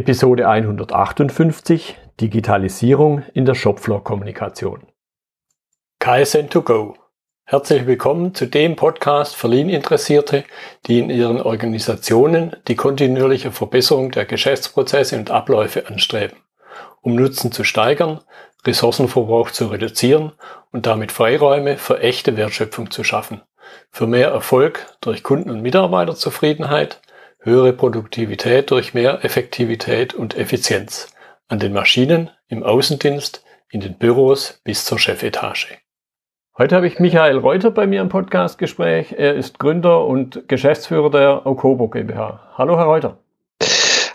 Episode 158 Digitalisierung in der Shopfloor-Kommunikation. KSN2Go. Herzlich willkommen zu dem Podcast für Lean-Interessierte, die in ihren Organisationen die kontinuierliche Verbesserung der Geschäftsprozesse und Abläufe anstreben, um Nutzen zu steigern, Ressourcenverbrauch zu reduzieren und damit Freiräume für echte Wertschöpfung zu schaffen, für mehr Erfolg durch Kunden- und Mitarbeiterzufriedenheit, höhere Produktivität durch mehr Effektivität und Effizienz an den Maschinen, im Außendienst, in den Büros bis zur Chefetage. Heute habe ich Michael Reuter bei mir im Podcastgespräch. Er ist Gründer und Geschäftsführer der Okobo GmbH. Hallo, Herr Reuter.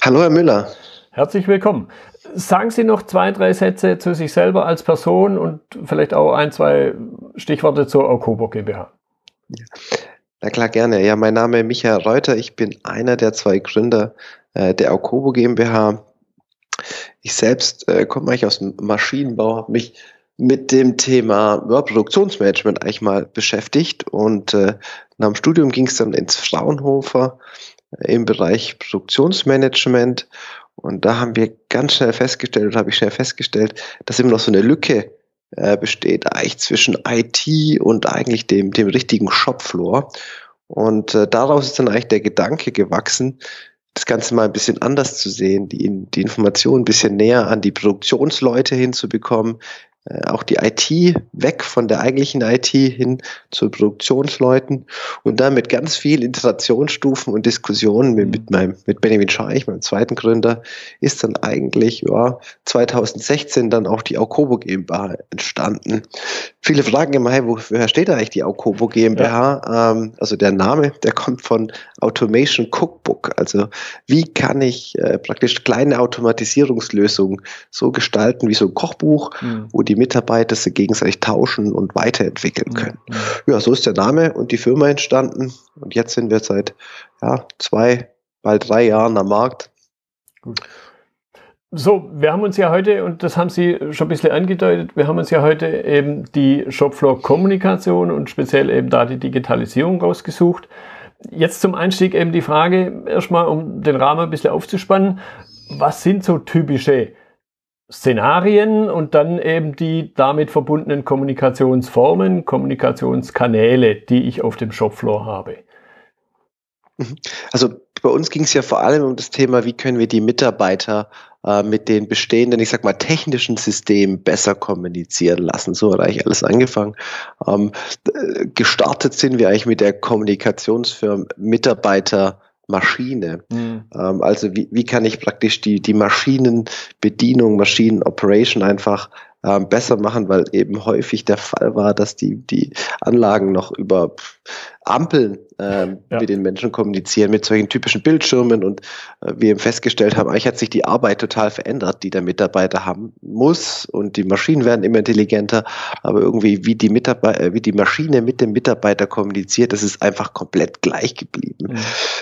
Hallo, Herr Müller. Herzlich willkommen. Sagen Sie noch zwei, drei Sätze zu sich selber als Person und vielleicht auch ein, zwei Stichworte zur Okobo GmbH. Ja. Na klar, gerne. Ja, mein Name ist Michael Reuter. Ich bin einer der zwei Gründer äh, der Aukobo GmbH. Ich selbst äh, komme eigentlich aus dem Maschinenbau, habe mich mit dem Thema ja, Produktionsmanagement eigentlich mal beschäftigt und äh, nach dem Studium ging es dann ins Fraunhofer äh, im Bereich Produktionsmanagement und da haben wir ganz schnell festgestellt, oder habe ich schnell festgestellt, dass immer noch so eine Lücke äh, besteht eigentlich zwischen IT und eigentlich dem, dem richtigen Shopfloor. Und äh, daraus ist dann eigentlich der Gedanke gewachsen, das Ganze mal ein bisschen anders zu sehen, die, die Informationen ein bisschen näher an die Produktionsleute hinzubekommen, auch die IT weg von der eigentlichen IT hin zu Produktionsleuten und dann mit ganz viel Iterationsstufen und Diskussionen mit, mit meinem, mit Benjamin Scheich, meinem zweiten Gründer, ist dann eigentlich, ja, 2016 dann auch die Aukobo GmbH entstanden. Viele fragen immer, hey, woher steht eigentlich die Aukobo GmbH? Ja. Ähm, also der Name, der kommt von Automation Cookbook. Also wie kann ich äh, praktisch kleine Automatisierungslösungen so gestalten wie so ein Kochbuch, mhm. wo die Mitarbeiter sich gegenseitig tauschen und weiterentwickeln können. Mhm. Ja, so ist der Name und die Firma entstanden. Und jetzt sind wir seit ja, zwei, bald drei Jahren am Markt. Gut. So, wir haben uns ja heute, und das haben Sie schon ein bisschen angedeutet, wir haben uns ja heute eben die Shopfloor-Kommunikation und speziell eben da die Digitalisierung rausgesucht. Jetzt zum Einstieg eben die Frage, erstmal um den Rahmen ein bisschen aufzuspannen, was sind so typische Szenarien und dann eben die damit verbundenen Kommunikationsformen, Kommunikationskanäle, die ich auf dem Shopfloor habe. Mhm. Also bei uns ging es ja vor allem um das Thema, wie können wir die Mitarbeiter äh, mit den bestehenden, ich sag mal, technischen Systemen besser kommunizieren lassen. So hat eigentlich alles angefangen. Ähm, äh, gestartet sind wir eigentlich mit der Kommunikationsfirma Mitarbeiter Maschine. Mhm. Ähm, also wie, wie kann ich praktisch die, die Maschinenbedienung, Maschinenoperation einfach ähm, besser machen, weil eben häufig der Fall war, dass die, die Anlagen noch über Ampeln ähm, ja. mit den Menschen kommunizieren, mit solchen typischen Bildschirmen und äh, wir eben festgestellt haben, eigentlich hat sich die Arbeit total verändert, die der Mitarbeiter haben muss und die Maschinen werden immer intelligenter, aber irgendwie wie die Mitarbeiter, äh, wie die Maschine mit dem Mitarbeiter kommuniziert, das ist einfach komplett gleich geblieben. Mhm.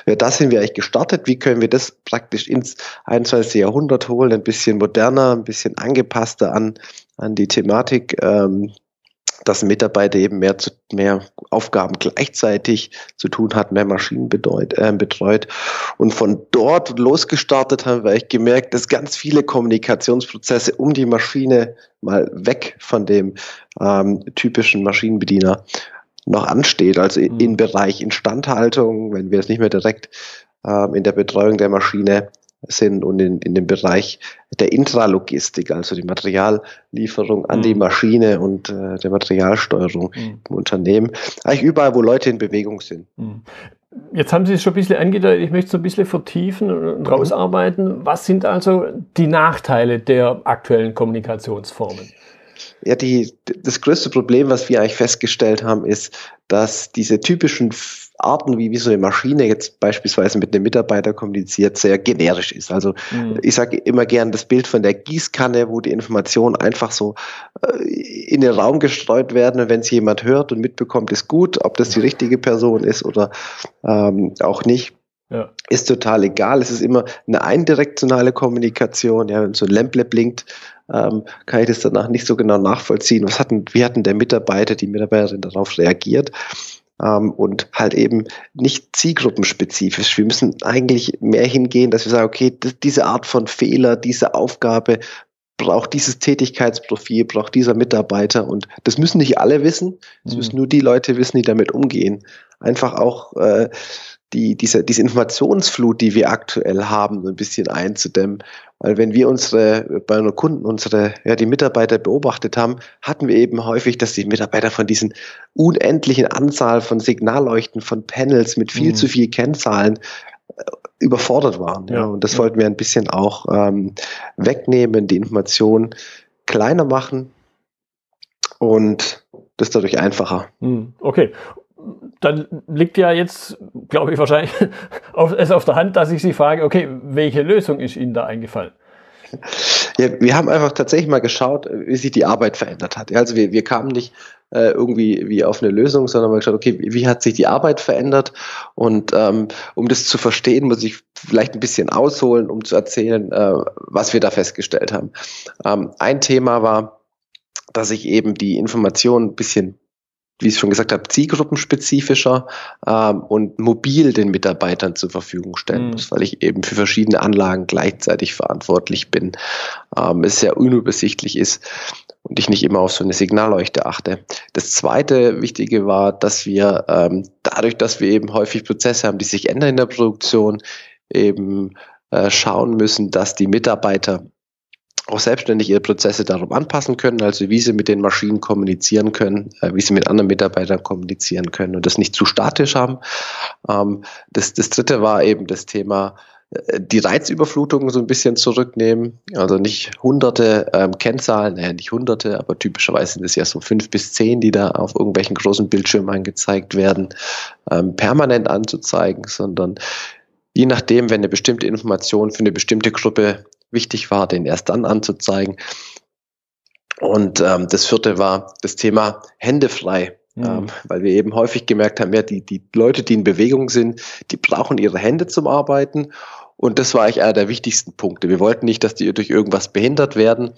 Ja, da sind wir eigentlich gestartet. Wie können wir das praktisch ins 21. Jahrhundert holen, ein bisschen moderner, ein bisschen angepasster an an die Thematik, ähm, dass ein Mitarbeiter eben mehr, zu, mehr Aufgaben gleichzeitig zu tun hat, mehr Maschinen bedeut, äh, betreut. Und von dort losgestartet haben wir echt gemerkt, dass ganz viele Kommunikationsprozesse um die Maschine mal weg von dem ähm, typischen Maschinenbediener noch ansteht. Also mhm. im Bereich Instandhaltung, wenn wir es nicht mehr direkt ähm, in der Betreuung der Maschine sind und in, in dem Bereich der Intralogistik, also die Materiallieferung an mhm. die Maschine und äh, der Materialsteuerung mhm. im Unternehmen. Eigentlich überall, wo Leute in Bewegung sind. Mhm. Jetzt haben Sie es schon ein bisschen angedeutet, ich möchte es ein bisschen vertiefen und mhm. rausarbeiten. Was sind also die Nachteile der aktuellen Kommunikationsformen? Ja, die, das größte Problem, was wir eigentlich festgestellt haben, ist, dass diese typischen Arten, wie, wie so eine Maschine jetzt beispielsweise mit einem Mitarbeiter kommuniziert, sehr generisch ist. Also mhm. ich sage immer gern das Bild von der Gießkanne, wo die Informationen einfach so äh, in den Raum gestreut werden und wenn es jemand hört und mitbekommt, ist gut, ob das die richtige Person ist oder ähm, auch nicht. Ja. Ist total egal. Es ist immer eine eindirektionale Kommunikation. Ja, wenn so ein Lämple blinkt, ähm, kann ich das danach nicht so genau nachvollziehen. Was hatten, wie hatten der Mitarbeiter, die Mitarbeiterin darauf reagiert? Ähm, und halt eben nicht zielgruppenspezifisch. Wir müssen eigentlich mehr hingehen, dass wir sagen, okay, diese Art von Fehler, diese Aufgabe braucht dieses Tätigkeitsprofil, braucht dieser Mitarbeiter und das müssen nicht alle wissen, das mhm. müssen nur die Leute wissen, die damit umgehen. Einfach auch äh, die, diese, diese Informationsflut, die wir aktuell haben, ein bisschen einzudämmen. Weil wenn wir unsere, bei unseren Kunden unsere, ja, die Mitarbeiter beobachtet haben, hatten wir eben häufig, dass die Mitarbeiter von diesen unendlichen Anzahl von Signalleuchten, von Panels mit viel mhm. zu viel Kennzahlen äh, überfordert waren. Ja. ja. Und das wollten wir ein bisschen auch ähm, wegnehmen, die Information kleiner machen und das dadurch einfacher. Mhm. Okay dann liegt ja jetzt, glaube ich, wahrscheinlich auf, es auf der Hand, dass ich Sie frage, okay, welche Lösung ist Ihnen da eingefallen? Ja, wir haben einfach tatsächlich mal geschaut, wie sich die Arbeit verändert hat. Also wir, wir kamen nicht äh, irgendwie wie auf eine Lösung, sondern mal geschaut, okay, wie hat sich die Arbeit verändert? Und ähm, um das zu verstehen, muss ich vielleicht ein bisschen ausholen, um zu erzählen, äh, was wir da festgestellt haben. Ähm, ein Thema war, dass sich eben die Information ein bisschen wie ich schon gesagt habe, zielgruppenspezifischer ähm, und mobil den Mitarbeitern zur Verfügung stellen mhm. muss, weil ich eben für verschiedene Anlagen gleichzeitig verantwortlich bin. Ähm, es sehr unübersichtlich ist und ich nicht immer auf so eine Signalleuchte achte. Das zweite Wichtige war, dass wir ähm, dadurch, dass wir eben häufig Prozesse haben, die sich ändern in der Produktion, eben äh, schauen müssen, dass die Mitarbeiter auch selbstständig ihre Prozesse darum anpassen können, also wie sie mit den Maschinen kommunizieren können, äh, wie sie mit anderen Mitarbeitern kommunizieren können und das nicht zu statisch haben. Ähm, das, das dritte war eben das Thema, äh, die Reizüberflutung so ein bisschen zurücknehmen. Also nicht hunderte ähm, Kennzahlen, naja, nicht hunderte, aber typischerweise sind es ja so fünf bis zehn, die da auf irgendwelchen großen Bildschirmen angezeigt werden, ähm, permanent anzuzeigen, sondern je nachdem, wenn eine bestimmte Information für eine bestimmte Gruppe wichtig war, den erst dann anzuzeigen. Und ähm, das vierte war das Thema Hände frei. Mhm. Ähm, weil wir eben häufig gemerkt haben, ja, die, die Leute, die in Bewegung sind, die brauchen ihre Hände zum Arbeiten. Und das war eigentlich einer der wichtigsten Punkte. Wir wollten nicht, dass die durch irgendwas behindert werden.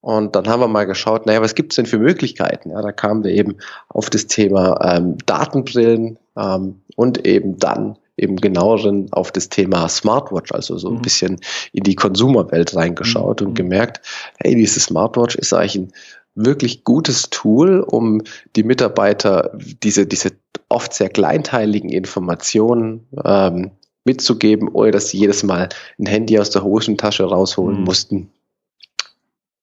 Und dann haben wir mal geschaut, naja, was gibt es denn für Möglichkeiten? Ja, da kamen wir eben auf das Thema ähm, Datenbrillen ähm, und eben dann im genaueren auf das Thema Smartwatch, also so ein mhm. bisschen in die Konsumerwelt reingeschaut mhm. und gemerkt, hey, diese Smartwatch ist eigentlich ein wirklich gutes Tool, um die Mitarbeiter diese, diese oft sehr kleinteiligen Informationen ähm, mitzugeben, ohne dass sie jedes Mal ein Handy aus der Hosentasche rausholen mhm. mussten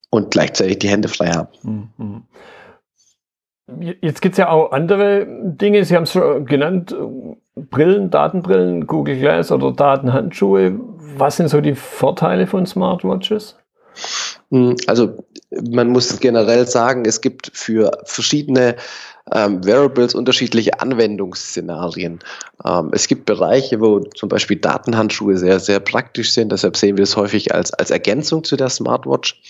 und gleichzeitig die Hände frei haben. Mhm. mhm. Jetzt gibt es ja auch andere Dinge, Sie haben es schon genannt, Brillen, Datenbrillen, Google Glass oder Datenhandschuhe. Was sind so die Vorteile von Smartwatches? Hm, also man muss generell sagen, es gibt für verschiedene ähm, Variables unterschiedliche Anwendungsszenarien. Ähm, es gibt Bereiche, wo zum Beispiel Datenhandschuhe sehr, sehr praktisch sind. Deshalb sehen wir es häufig als, als Ergänzung zu der Smartwatch,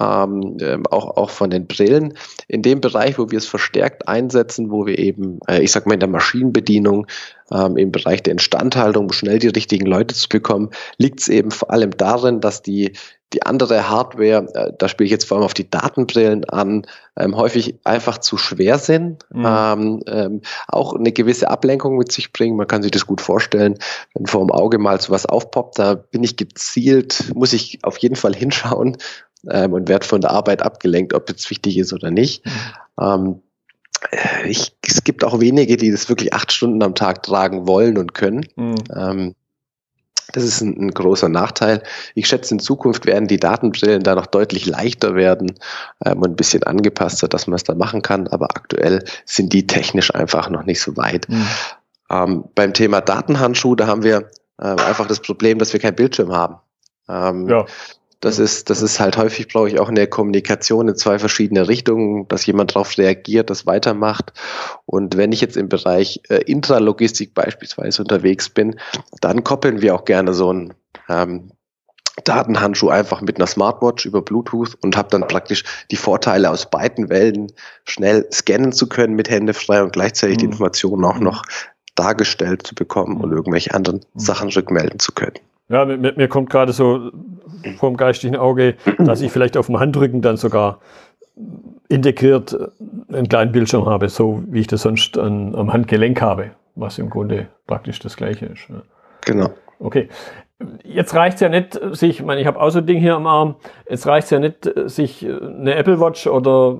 ähm, ähm auch, auch von den Brillen. In dem Bereich, wo wir es verstärkt einsetzen, wo wir eben, äh, ich sag mal, in der Maschinenbedienung ähm, im Bereich der Instandhaltung, um schnell die richtigen Leute zu bekommen, liegt es eben vor allem darin, dass die die andere Hardware, äh, da spiele ich jetzt vor allem auf die Datenbrillen an, ähm, häufig einfach zu schwer sind, mhm. ähm, ähm, auch eine gewisse Ablenkung mit sich bringen. Man kann sich das gut vorstellen, wenn vor dem Auge mal sowas aufpoppt, da bin ich gezielt, muss ich auf jeden Fall hinschauen ähm, und werde von der Arbeit abgelenkt, ob es wichtig ist oder nicht. Mhm. Ähm, äh, ich, es gibt auch wenige, die das wirklich acht Stunden am Tag tragen wollen und können. Mhm. Das ist ein, ein, großer Nachteil. Ich schätze, in Zukunft werden die Datenbrillen da noch deutlich leichter werden ähm, und ein bisschen angepasster, dass man es da machen kann. Aber aktuell sind die technisch einfach noch nicht so weit. Mhm. Ähm, beim Thema Datenhandschuh, da haben wir äh, einfach das Problem, dass wir kein Bildschirm haben. Ähm, ja. Das ist, das ist halt häufig, brauche ich auch in der Kommunikation in zwei verschiedene Richtungen, dass jemand darauf reagiert, das weitermacht. Und wenn ich jetzt im Bereich äh, Intralogistik beispielsweise unterwegs bin, dann koppeln wir auch gerne so einen ähm, Datenhandschuh einfach mit einer Smartwatch über Bluetooth und habe dann praktisch die Vorteile aus beiden Welten, schnell scannen zu können mit Hände frei und gleichzeitig mhm. die Informationen auch noch dargestellt zu bekommen und irgendwelche anderen mhm. Sachen rückmelden zu können. Ja, mir, mir kommt gerade so vom geistigen Auge, dass ich vielleicht auf dem Handrücken dann sogar integriert äh, einen kleinen Bildschirm habe, so wie ich das sonst an, am Handgelenk habe, was im Grunde praktisch das gleiche ist. Genau. Okay. Jetzt reicht es ja nicht, sich, ich meine, ich habe auch so ein Ding hier am Arm, jetzt reicht es ja nicht, sich eine Apple Watch oder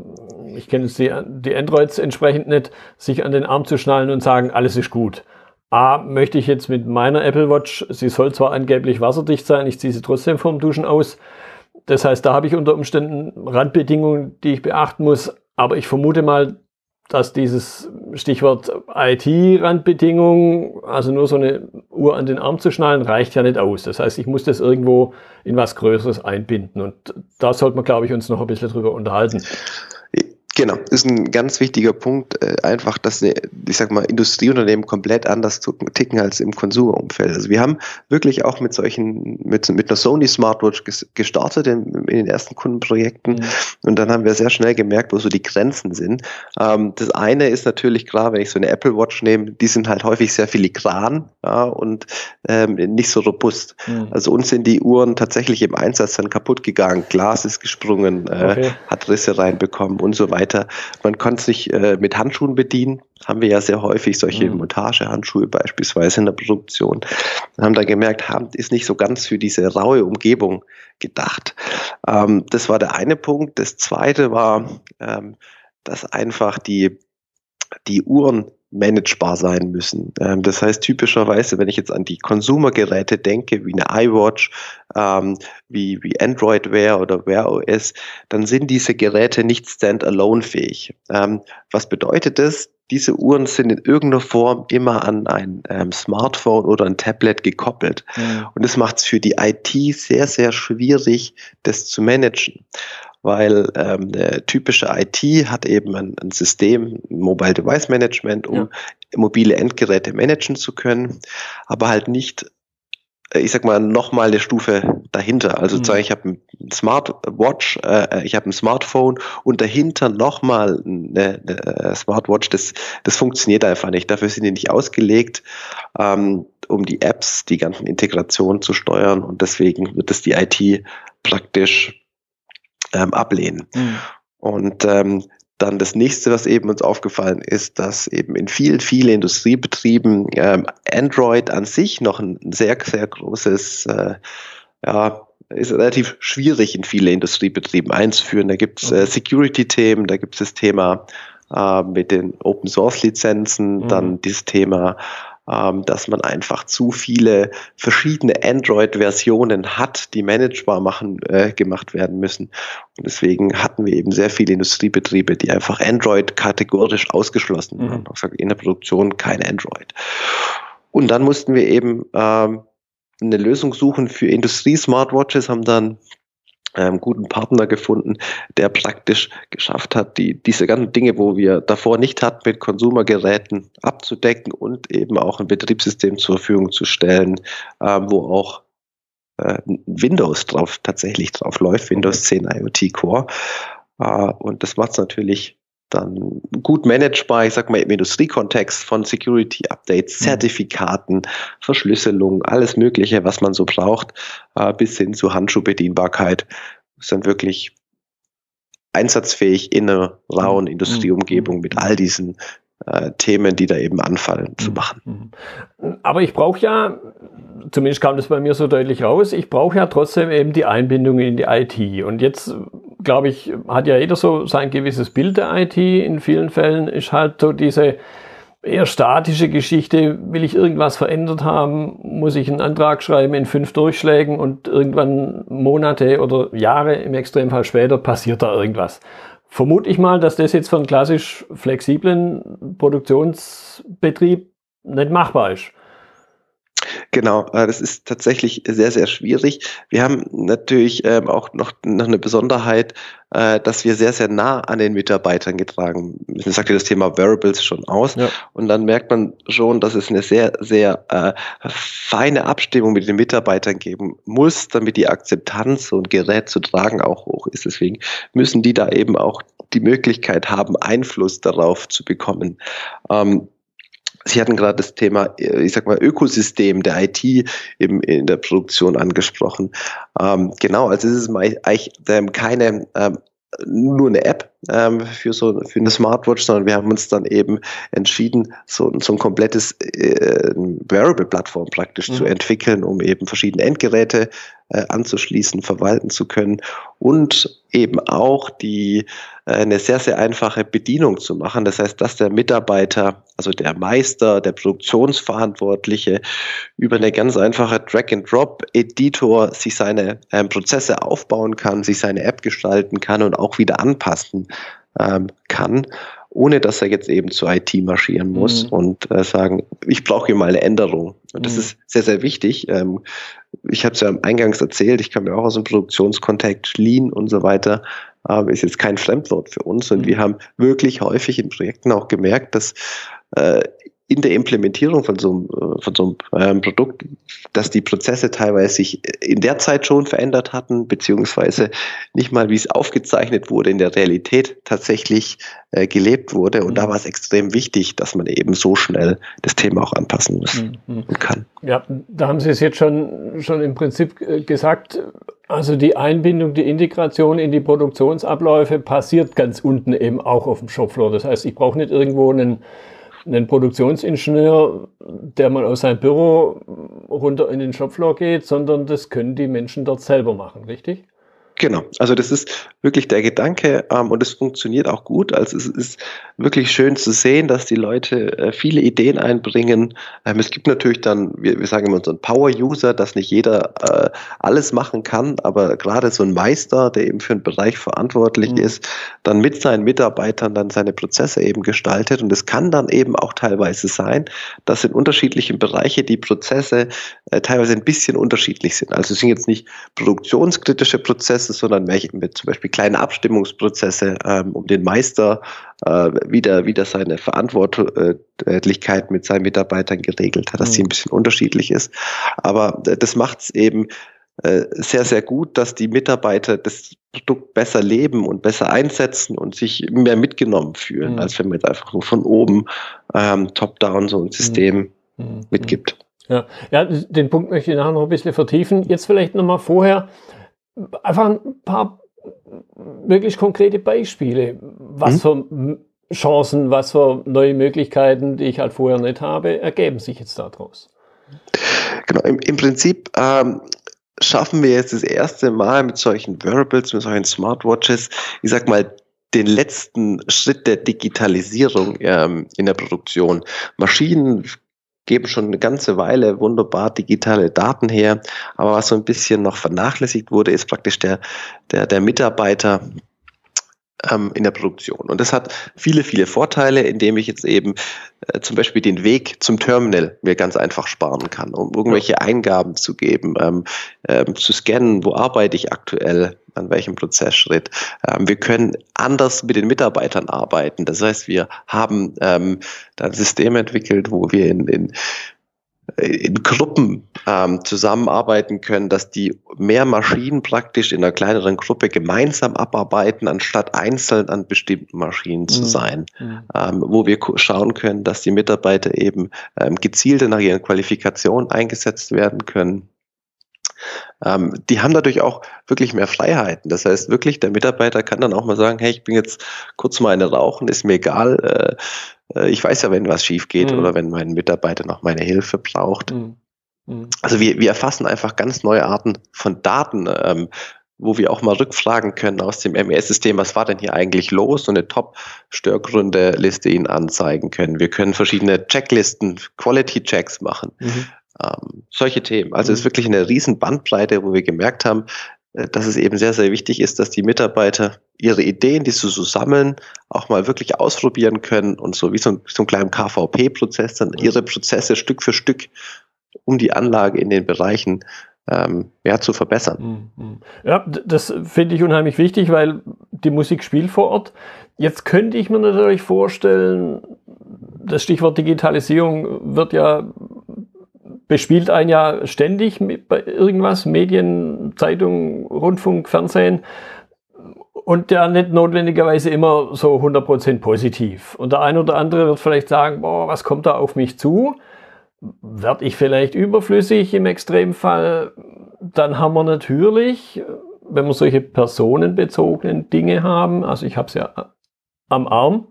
ich kenne die, die Androids entsprechend nicht, sich an den Arm zu schnallen und sagen, alles ist gut. A, möchte ich jetzt mit meiner Apple Watch, sie soll zwar angeblich wasserdicht sein, ich ziehe sie trotzdem vorm Duschen aus. Das heißt, da habe ich unter Umständen Randbedingungen, die ich beachten muss. Aber ich vermute mal, dass dieses Stichwort IT-Randbedingungen, also nur so eine Uhr an den Arm zu schnallen, reicht ja nicht aus. Das heißt, ich muss das irgendwo in was Größeres einbinden. Und da sollte man, glaube ich, uns noch ein bisschen drüber unterhalten. Genau, ist ein ganz wichtiger Punkt, äh, einfach, dass ich sag mal, Industrieunternehmen komplett anders ticken als im Konsumerumfeld. Also wir haben wirklich auch mit solchen, mit, mit einer Sony Smartwatch gestartet in, in den ersten Kundenprojekten mhm. und dann haben wir sehr schnell gemerkt, wo so die Grenzen sind. Ähm, das eine ist natürlich klar, wenn ich so eine Apple Watch nehme, die sind halt häufig sehr filigran ja, und ähm, nicht so robust. Mhm. Also uns sind die Uhren tatsächlich im Einsatz dann kaputt gegangen, Glas ist gesprungen, äh, okay. hat Risse reinbekommen und so weiter weiter. Man konnte sich äh, mit Handschuhen bedienen. Haben wir ja sehr häufig solche mhm. Montagehandschuhe beispielsweise in der Produktion. Wir haben da gemerkt, Hand ist nicht so ganz für diese raue Umgebung gedacht. Ähm, das war der eine Punkt. Das zweite war, ähm, dass einfach die, die Uhren managebar sein müssen. Ähm, das heißt typischerweise, wenn ich jetzt an die Konsumergeräte denke, wie eine iWatch, ähm, wie, wie Android Wear oder Wear OS, dann sind diese Geräte nicht standalone fähig. Ähm, was bedeutet das? Diese Uhren sind in irgendeiner Form immer an ein ähm, Smartphone oder ein Tablet gekoppelt. Mhm. Und das macht es für die IT sehr, sehr schwierig, das zu managen weil ähm, der typische IT hat eben ein, ein System, Mobile Device Management, um ja. mobile Endgeräte managen zu können, aber halt nicht äh, ich sag mal, nochmal eine Stufe dahinter. Also mhm. ich habe ein Smartwatch, äh, ich habe ein Smartphone und dahinter nochmal eine, eine Smartwatch, das, das funktioniert einfach nicht. Dafür sind die nicht ausgelegt, ähm, um die Apps, die ganzen Integrationen zu steuern und deswegen wird es die IT praktisch ähm, ablehnen. Mhm. Und ähm, dann das nächste, was eben uns aufgefallen ist, dass eben in vielen, vielen Industriebetrieben ähm, Android an sich noch ein sehr, sehr großes, äh, ja, ist relativ schwierig in viele Industriebetrieben einzuführen. Da gibt es äh, Security-Themen, da gibt es das Thema äh, mit den Open-Source-Lizenzen, mhm. dann dieses Thema ähm, dass man einfach zu viele verschiedene Android-Versionen hat, die managebar machen, äh, gemacht werden müssen. Und deswegen hatten wir eben sehr viele Industriebetriebe, die einfach Android kategorisch ausgeschlossen haben. Mhm. Also in der Produktion kein Android. Und dann mussten wir eben ähm, eine Lösung suchen für Industrie-Smartwatches, haben dann ähm, guten Partner gefunden, der praktisch geschafft hat, die, diese ganzen Dinge, wo wir davor nicht hatten, mit Konsumergeräten abzudecken und eben auch ein Betriebssystem zur Verfügung zu stellen, äh, wo auch äh, Windows drauf tatsächlich drauf läuft, Windows 10 IoT Core. Äh, und das macht es natürlich dann gut managebar, ich sag mal im Industriekontext von Security Updates, mhm. Zertifikaten, Verschlüsselung, alles Mögliche, was man so braucht, äh, bis hin zu Handschuhbedienbarkeit, ist dann wirklich einsatzfähig in einer rauen mhm. Industrieumgebung mit all diesen Themen, die da eben anfallen, zu mhm. machen. Aber ich brauche ja, zumindest kam das bei mir so deutlich raus, ich brauche ja trotzdem eben die Einbindung in die IT. Und jetzt glaube ich, hat ja jeder so sein gewisses Bild der IT. In vielen Fällen ist halt so diese eher statische Geschichte. Will ich irgendwas verändert haben, muss ich einen Antrag schreiben in fünf Durchschlägen und irgendwann Monate oder Jahre im Extremfall später passiert da irgendwas. Vermute ich mal, dass das jetzt für einen klassisch flexiblen Produktionsbetrieb nicht machbar ist. Genau, äh, das ist tatsächlich sehr, sehr schwierig. Wir haben natürlich ähm, auch noch, noch eine Besonderheit, äh, dass wir sehr, sehr nah an den Mitarbeitern getragen. Ich sagte das Thema Variables schon aus. Ja. Und dann merkt man schon, dass es eine sehr, sehr äh, feine Abstimmung mit den Mitarbeitern geben muss, damit die Akzeptanz und Gerät zu tragen auch hoch ist. Deswegen müssen die da eben auch die Möglichkeit haben, Einfluss darauf zu bekommen. Ähm, Sie hatten gerade das Thema, ich sag mal, Ökosystem der IT im, in der Produktion angesprochen. Ähm, genau, also es ist eigentlich ähm, keine ähm, nur eine App ähm, für so für eine Smartwatch, sondern wir haben uns dann eben entschieden, so, so ein komplettes äh, Wearable-Plattform praktisch mhm. zu entwickeln, um eben verschiedene Endgeräte äh, anzuschließen, verwalten zu können und eben auch die äh, eine sehr, sehr einfache Bedienung zu machen. Das heißt, dass der Mitarbeiter, also der Meister, der Produktionsverantwortliche über eine ganz einfache Drag-and-Drop-Editor sich seine ähm, Prozesse aufbauen kann, sich seine App gestalten kann und auch wieder anpassen ähm, kann ohne dass er jetzt eben zur IT marschieren muss mhm. und äh, sagen, ich brauche hier mal eine Änderung. Und das mhm. ist sehr, sehr wichtig. Ähm, ich habe es ja eingangs erzählt, ich komme ja auch aus dem Produktionskontext, Lean und so weiter, äh, ist jetzt kein Fremdwort für uns. Und mhm. wir haben wirklich häufig in Projekten auch gemerkt, dass äh, in der Implementierung von so einem, äh, von so einem ähm, Produkt, dass die Prozesse teilweise sich in der Zeit schon verändert hatten, beziehungsweise nicht mal, wie es aufgezeichnet wurde, in der Realität tatsächlich äh, gelebt wurde. Und da mhm. war es extrem wichtig, dass man eben so schnell das Thema auch anpassen muss mhm. und kann. Ja, da haben Sie es jetzt schon, schon im Prinzip äh, gesagt. Also die Einbindung, die Integration in die Produktionsabläufe passiert ganz unten eben auch auf dem Shopfloor. Das heißt, ich brauche nicht irgendwo einen einen Produktionsingenieur, der mal aus seinem Büro runter in den Shopfloor geht, sondern das können die Menschen dort selber machen, richtig? Genau, also das ist wirklich der Gedanke ähm, und es funktioniert auch gut. Also es ist wirklich schön zu sehen, dass die Leute äh, viele Ideen einbringen. Ähm, es gibt natürlich dann, wir, wir sagen immer so ein Power-User, dass nicht jeder äh, alles machen kann, aber gerade so ein Meister, der eben für einen Bereich verantwortlich mhm. ist, dann mit seinen Mitarbeitern dann seine Prozesse eben gestaltet. Und es kann dann eben auch teilweise sein, dass in unterschiedlichen Bereichen die Prozesse äh, teilweise ein bisschen unterschiedlich sind. Also es sind jetzt nicht produktionskritische Prozesse, sondern mit zum Beispiel kleine Abstimmungsprozesse, ähm, um den Meister äh, wieder, wieder seine Verantwortlichkeit mit seinen Mitarbeitern geregelt hat, dass mhm. sie ein bisschen unterschiedlich ist. Aber äh, das macht es eben äh, sehr, sehr gut, dass die Mitarbeiter das Produkt besser leben und besser einsetzen und sich mehr mitgenommen fühlen, mhm. als wenn man jetzt einfach nur von oben ähm, top-down so ein System mhm. mhm. mitgibt. Ja. ja, den Punkt möchte ich nachher noch ein bisschen vertiefen. Jetzt vielleicht nochmal vorher, einfach ein paar wirklich konkrete Beispiele, was mhm. für Chancen, was für neue Möglichkeiten, die ich halt vorher nicht habe, ergeben sich jetzt daraus. Genau, im, im Prinzip ähm, schaffen wir jetzt das erste Mal mit solchen Wearables, mit solchen Smartwatches, ich sag mal, den letzten Schritt der Digitalisierung ähm, in der Produktion. Maschinen geben schon eine ganze Weile wunderbar digitale Daten her. Aber was so ein bisschen noch vernachlässigt wurde, ist praktisch der, der, der Mitarbeiter ähm, in der Produktion. Und das hat viele, viele Vorteile, indem ich jetzt eben äh, zum Beispiel den Weg zum Terminal mir ganz einfach sparen kann, um irgendwelche Eingaben zu geben, ähm, ähm, zu scannen, wo arbeite ich aktuell, an welchem Prozessschritt. Ähm, wir können anders mit den Mitarbeitern arbeiten. Das heißt, wir haben ähm, ein System entwickelt, wo wir in, in in Gruppen ähm, zusammenarbeiten können, dass die mehr Maschinen praktisch in einer kleineren Gruppe gemeinsam abarbeiten, anstatt einzeln an bestimmten Maschinen zu mhm. sein, mhm. ähm, wo wir schauen können, dass die Mitarbeiter eben ähm, gezielter nach ihren Qualifikationen eingesetzt werden können ähm, die haben dadurch auch wirklich mehr Freiheiten. Das heißt wirklich, der Mitarbeiter kann dann auch mal sagen, hey, ich bin jetzt kurz mal eine rauchen, ist mir egal. Äh, äh, ich weiß ja, wenn was schief geht mhm. oder wenn mein Mitarbeiter noch meine Hilfe braucht. Mhm. Mhm. Also wir, wir erfassen einfach ganz neue Arten von Daten. Ähm, wo wir auch mal rückfragen können aus dem MES-System, was war denn hier eigentlich los und eine Top-Störgründe-Liste Ihnen anzeigen können. Wir können verschiedene Checklisten, Quality-Checks machen. Mhm. Ähm, solche Themen. Also es ist mhm. wirklich eine riesen Bandbreite, wo wir gemerkt haben, äh, dass es eben sehr, sehr wichtig ist, dass die Mitarbeiter ihre Ideen, die sie so sammeln, auch mal wirklich ausprobieren können und so wie so ein, so ein kleinen KVP-Prozess dann ihre Prozesse Stück für Stück um die Anlage in den Bereichen ähm, ja, zu verbessern. Mhm. Ja, das finde ich unheimlich wichtig, weil die Musik spielt vor Ort. Jetzt könnte ich mir natürlich vorstellen, das Stichwort Digitalisierung wird ja bespielt einen ja ständig mit irgendwas, Medien, Zeitung, Rundfunk, Fernsehen und der nicht notwendigerweise immer so 100% positiv. Und der eine oder andere wird vielleicht sagen, boah, was kommt da auf mich zu? Werde ich vielleicht überflüssig im Extremfall? Dann haben wir natürlich, wenn wir solche personenbezogenen Dinge haben, also ich habe es ja am Arm,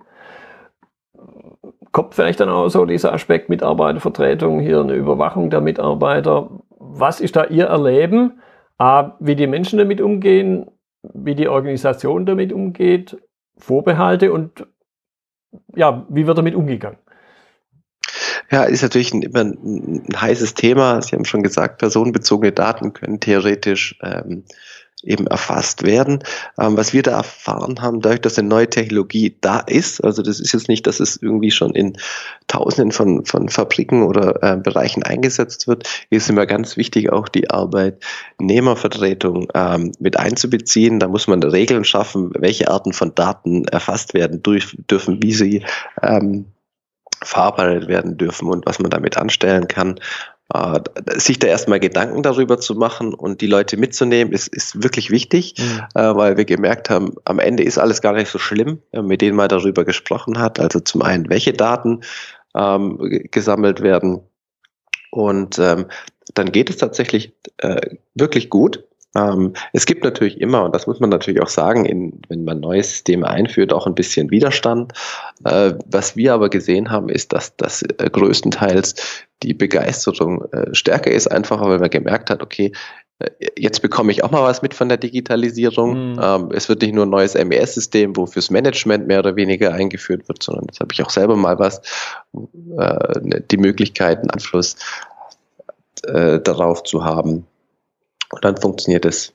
kommt vielleicht dann auch so dieser Aspekt Mitarbeitervertretung, hier eine Überwachung der Mitarbeiter. Was ist da Ihr Erleben? Wie die Menschen damit umgehen, wie die Organisation damit umgeht, Vorbehalte und ja, wie wird damit umgegangen? Ja, ist natürlich ein, immer ein, ein, heißes Thema. Sie haben schon gesagt, personenbezogene Daten können theoretisch ähm, eben erfasst werden. Ähm, was wir da erfahren haben, dadurch, dass eine neue Technologie da ist, also das ist jetzt nicht, dass es irgendwie schon in Tausenden von, von Fabriken oder äh, Bereichen eingesetzt wird, ist immer ganz wichtig, auch die Arbeitnehmervertretung ähm, mit einzubeziehen. Da muss man Regeln schaffen, welche Arten von Daten erfasst werden durch, dürfen, wie sie ähm, verarbeitet werden dürfen und was man damit anstellen kann. Äh, sich da erstmal Gedanken darüber zu machen und die Leute mitzunehmen, ist, ist wirklich wichtig, mhm. äh, weil wir gemerkt haben, am Ende ist alles gar nicht so schlimm, äh, mit denen man darüber gesprochen hat. Also zum einen, welche Daten ähm, gesammelt werden. Und ähm, dann geht es tatsächlich äh, wirklich gut. Ähm, es gibt natürlich immer, und das muss man natürlich auch sagen, in, wenn man neue Systeme einführt, auch ein bisschen Widerstand. Äh, was wir aber gesehen haben, ist, dass das äh, größtenteils die Begeisterung äh, stärker ist, einfach weil man gemerkt hat, okay, äh, jetzt bekomme ich auch mal was mit von der Digitalisierung. Mhm. Ähm, es wird nicht nur ein neues MES-System, wo fürs Management mehr oder weniger eingeführt wird, sondern jetzt habe ich auch selber mal was, äh, ne, die Möglichkeit, einen Einfluss äh, darauf zu haben. Und dann funktioniert es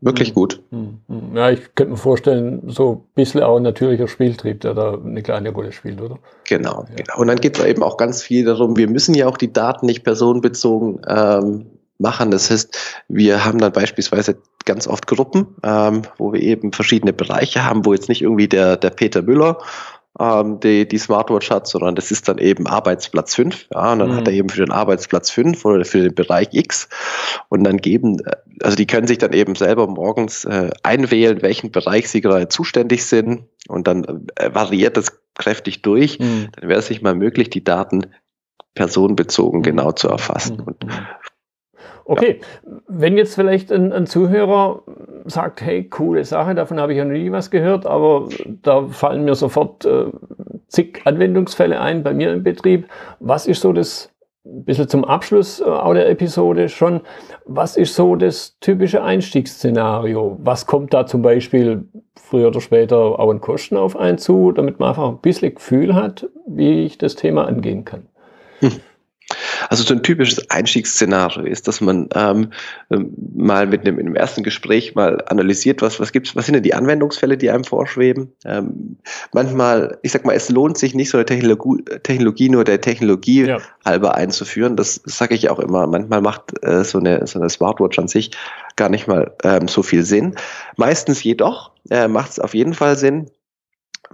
wirklich mhm. gut. Mhm. Ja, ich könnte mir vorstellen, so ein bisschen auch ein natürlicher Spieltrieb, der da eine kleine Rolle spielt, oder? Genau, ja. genau. Und dann geht es eben auch ganz viel darum, wir müssen ja auch die Daten nicht personenbezogen ähm, machen. Das heißt, wir haben dann beispielsweise ganz oft Gruppen, ähm, wo wir eben verschiedene Bereiche haben, wo jetzt nicht irgendwie der, der Peter Müller ähm, die, die Smartwatch hat, sondern das ist dann eben Arbeitsplatz 5. Ja, und dann mhm. hat er eben für den Arbeitsplatz 5 oder für den Bereich X. Und dann geben, äh, also die können sich dann eben selber morgens äh, einwählen, welchen Bereich sie gerade zuständig sind. Und dann äh, variiert das kräftig durch. Mhm. Dann wäre es sich mal möglich, die Daten personenbezogen mhm. genau zu erfassen. Und mhm. Okay, ja. wenn jetzt vielleicht ein, ein, Zuhörer sagt, hey, coole Sache, davon habe ich ja noch nie was gehört, aber da fallen mir sofort äh, zig Anwendungsfälle ein bei mir im Betrieb. Was ist so das, ein bisschen zum Abschluss äh, auch der Episode schon, was ist so das typische Einstiegsszenario? Was kommt da zum Beispiel früher oder später auch an Kosten auf einen zu, damit man einfach ein bisschen Gefühl hat, wie ich das Thema angehen kann? Hm. Also so ein typisches Einstiegsszenario ist, dass man ähm, ähm, mal mit einem, in einem ersten Gespräch mal analysiert, was, was gibt's, was sind denn die Anwendungsfälle, die einem vorschweben. Ähm, manchmal, ich sag mal, es lohnt sich nicht so eine Technologie, Technologie nur der Technologie ja. halber einzuführen. Das, das sage ich auch immer. Manchmal macht äh, so, eine, so eine Smartwatch an sich gar nicht mal ähm, so viel Sinn. Meistens jedoch äh, macht es auf jeden Fall Sinn,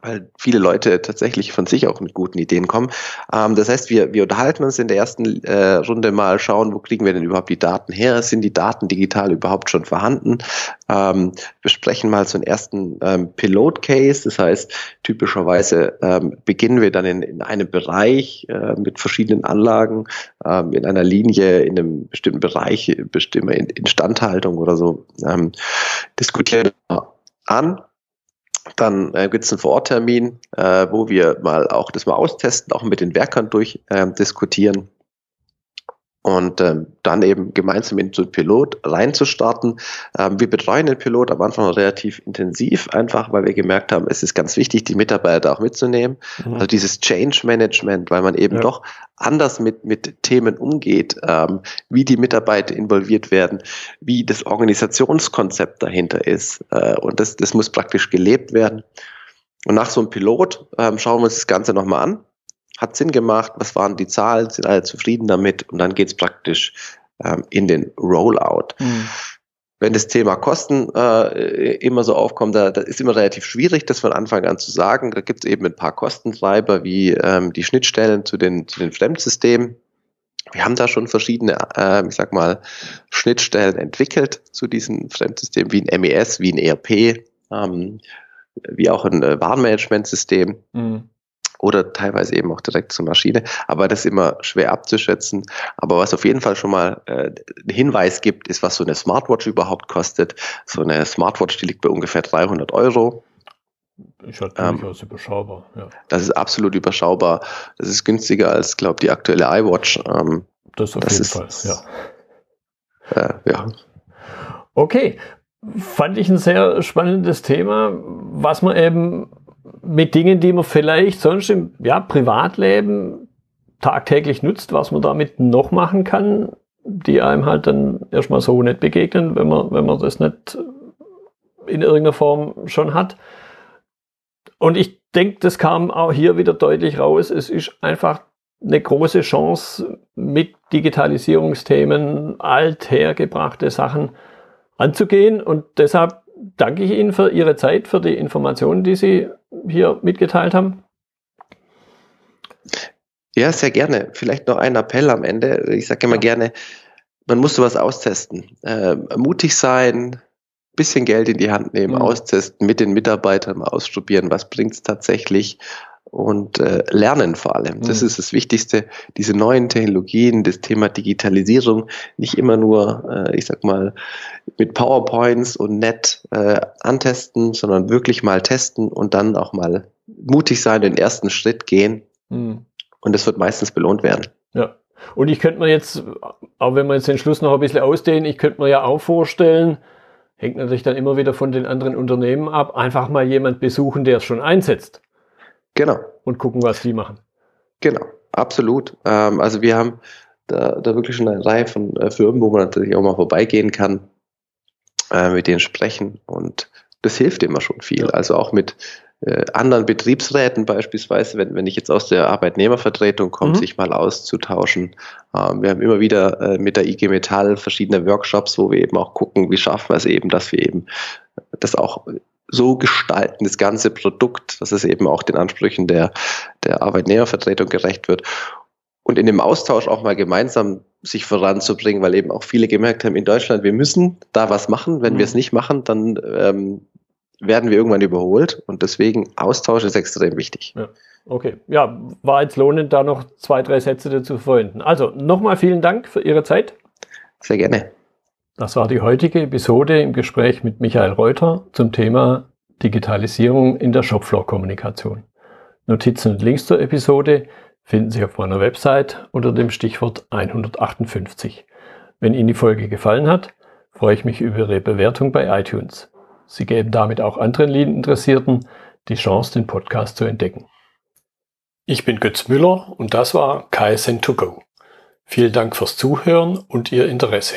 weil viele Leute tatsächlich von sich auch mit guten Ideen kommen. Ähm, das heißt, wir, wir unterhalten uns in der ersten äh, Runde mal, schauen, wo kriegen wir denn überhaupt die Daten her? Sind die Daten digital überhaupt schon vorhanden? Ähm, besprechen mal so einen ersten ähm, Pilot-Case. Das heißt, typischerweise ähm, beginnen wir dann in, in einem Bereich äh, mit verschiedenen Anlagen, ähm, in einer Linie, in einem bestimmten Bereich, bestimmte Instandhaltung oder so, ähm, diskutieren an dann äh, gibt es einen Vororttermin, äh, wo wir mal auch das mal austesten, auch mit den Werkern durchdiskutieren. Und ähm, dann eben gemeinsam in so einen Pilot reinzustarten. Ähm, wir betreuen den Pilot am Anfang relativ intensiv, einfach weil wir gemerkt haben, es ist ganz wichtig, die Mitarbeiter auch mitzunehmen. Mhm. Also dieses Change Management, weil man eben ja. doch anders mit, mit Themen umgeht, ähm, wie die Mitarbeiter involviert werden, wie das Organisationskonzept dahinter ist. Äh, und das, das muss praktisch gelebt werden. Und nach so einem Pilot ähm, schauen wir uns das Ganze nochmal an hat Sinn gemacht, was waren die Zahlen, sind alle zufrieden damit und dann geht es praktisch ähm, in den Rollout. Mhm. Wenn das Thema Kosten äh, immer so aufkommt, da, da ist immer relativ schwierig, das von Anfang an zu sagen. Da gibt es eben ein paar Kostentreiber wie ähm, die Schnittstellen zu den, zu den Fremdsystemen. Wir haben da schon verschiedene, äh, ich sag mal, Schnittstellen entwickelt zu diesen Fremdsystemen, wie ein MES, wie ein ERP, ähm, wie auch ein äh, Warenmanagementsystem. Mhm. Oder teilweise eben auch direkt zur Maschine. Aber das ist immer schwer abzuschätzen. Aber was auf jeden Fall schon mal äh, einen Hinweis gibt, ist, was so eine Smartwatch überhaupt kostet. So eine Smartwatch, die liegt bei ungefähr 300 Euro. Ist halt durchaus ähm, überschaubar. Ja. Das ist absolut überschaubar. Das ist günstiger als, glaube ich, die aktuelle iWatch. Ähm, das auf das jeden ist, Fall, ja. Äh, ja. Okay, fand ich ein sehr spannendes Thema, was man eben mit Dingen, die man vielleicht sonst im ja, Privatleben tagtäglich nutzt, was man damit noch machen kann, die einem halt dann erstmal so nicht begegnen, wenn man, wenn man das nicht in irgendeiner Form schon hat. Und ich denke, das kam auch hier wieder deutlich raus. Es ist einfach eine große Chance, mit Digitalisierungsthemen althergebrachte Sachen anzugehen. Und deshalb danke ich Ihnen für Ihre Zeit, für die Informationen, die Sie hier mitgeteilt haben. Ja, sehr gerne. Vielleicht noch ein Appell am Ende. Ich sage immer gerne, man muss sowas austesten. Äh, mutig sein, bisschen Geld in die Hand nehmen, mhm. austesten, mit den Mitarbeitern mal ausprobieren, was bringt es tatsächlich und äh, lernen vor allem. Das mhm. ist das Wichtigste, diese neuen Technologien, das Thema Digitalisierung, nicht immer nur, äh, ich sag mal, mit PowerPoints und nett äh, antesten, sondern wirklich mal testen und dann auch mal mutig sein, den ersten Schritt gehen. Mhm. Und das wird meistens belohnt werden. Ja. Und ich könnte mir jetzt, auch wenn wir jetzt den Schluss noch ein bisschen ausdehnen, ich könnte mir ja auch vorstellen, hängt natürlich dann immer wieder von den anderen Unternehmen ab, einfach mal jemand besuchen, der es schon einsetzt. Genau. Und gucken, was die machen. Genau, absolut. Ähm, also wir haben da, da wirklich schon eine Reihe von äh, Firmen, wo man natürlich auch mal vorbeigehen kann, äh, mit denen sprechen und das hilft immer schon viel. Ja. Also auch mit äh, anderen Betriebsräten beispielsweise, wenn, wenn ich jetzt aus der Arbeitnehmervertretung komme, mhm. sich mal auszutauschen. Ähm, wir haben immer wieder äh, mit der IG Metall verschiedene Workshops, wo wir eben auch gucken, wie schaffen wir es eben, dass wir eben das auch so gestalten, das ganze Produkt, dass es eben auch den Ansprüchen der, der Arbeitnehmervertretung gerecht wird. Und in dem Austausch auch mal gemeinsam sich voranzubringen, weil eben auch viele gemerkt haben, in Deutschland, wir müssen da was machen. Wenn mhm. wir es nicht machen, dann ähm, werden wir irgendwann überholt. Und deswegen Austausch ist extrem wichtig. Ja. Okay, ja, war jetzt lohnend, da noch zwei, drei Sätze dazu verwenden. Also nochmal vielen Dank für Ihre Zeit. Sehr gerne. Das war die heutige Episode im Gespräch mit Michael Reuter zum Thema Digitalisierung in der Shopfloor-Kommunikation. Notizen und Links zur Episode finden Sie auf meiner Website unter dem Stichwort 158. Wenn Ihnen die Folge gefallen hat, freue ich mich über Ihre Bewertung bei iTunes. Sie geben damit auch anderen Lean-Interessierten die Chance, den Podcast zu entdecken. Ich bin Götz Müller und das war KSN2Go. Vielen Dank fürs Zuhören und Ihr Interesse.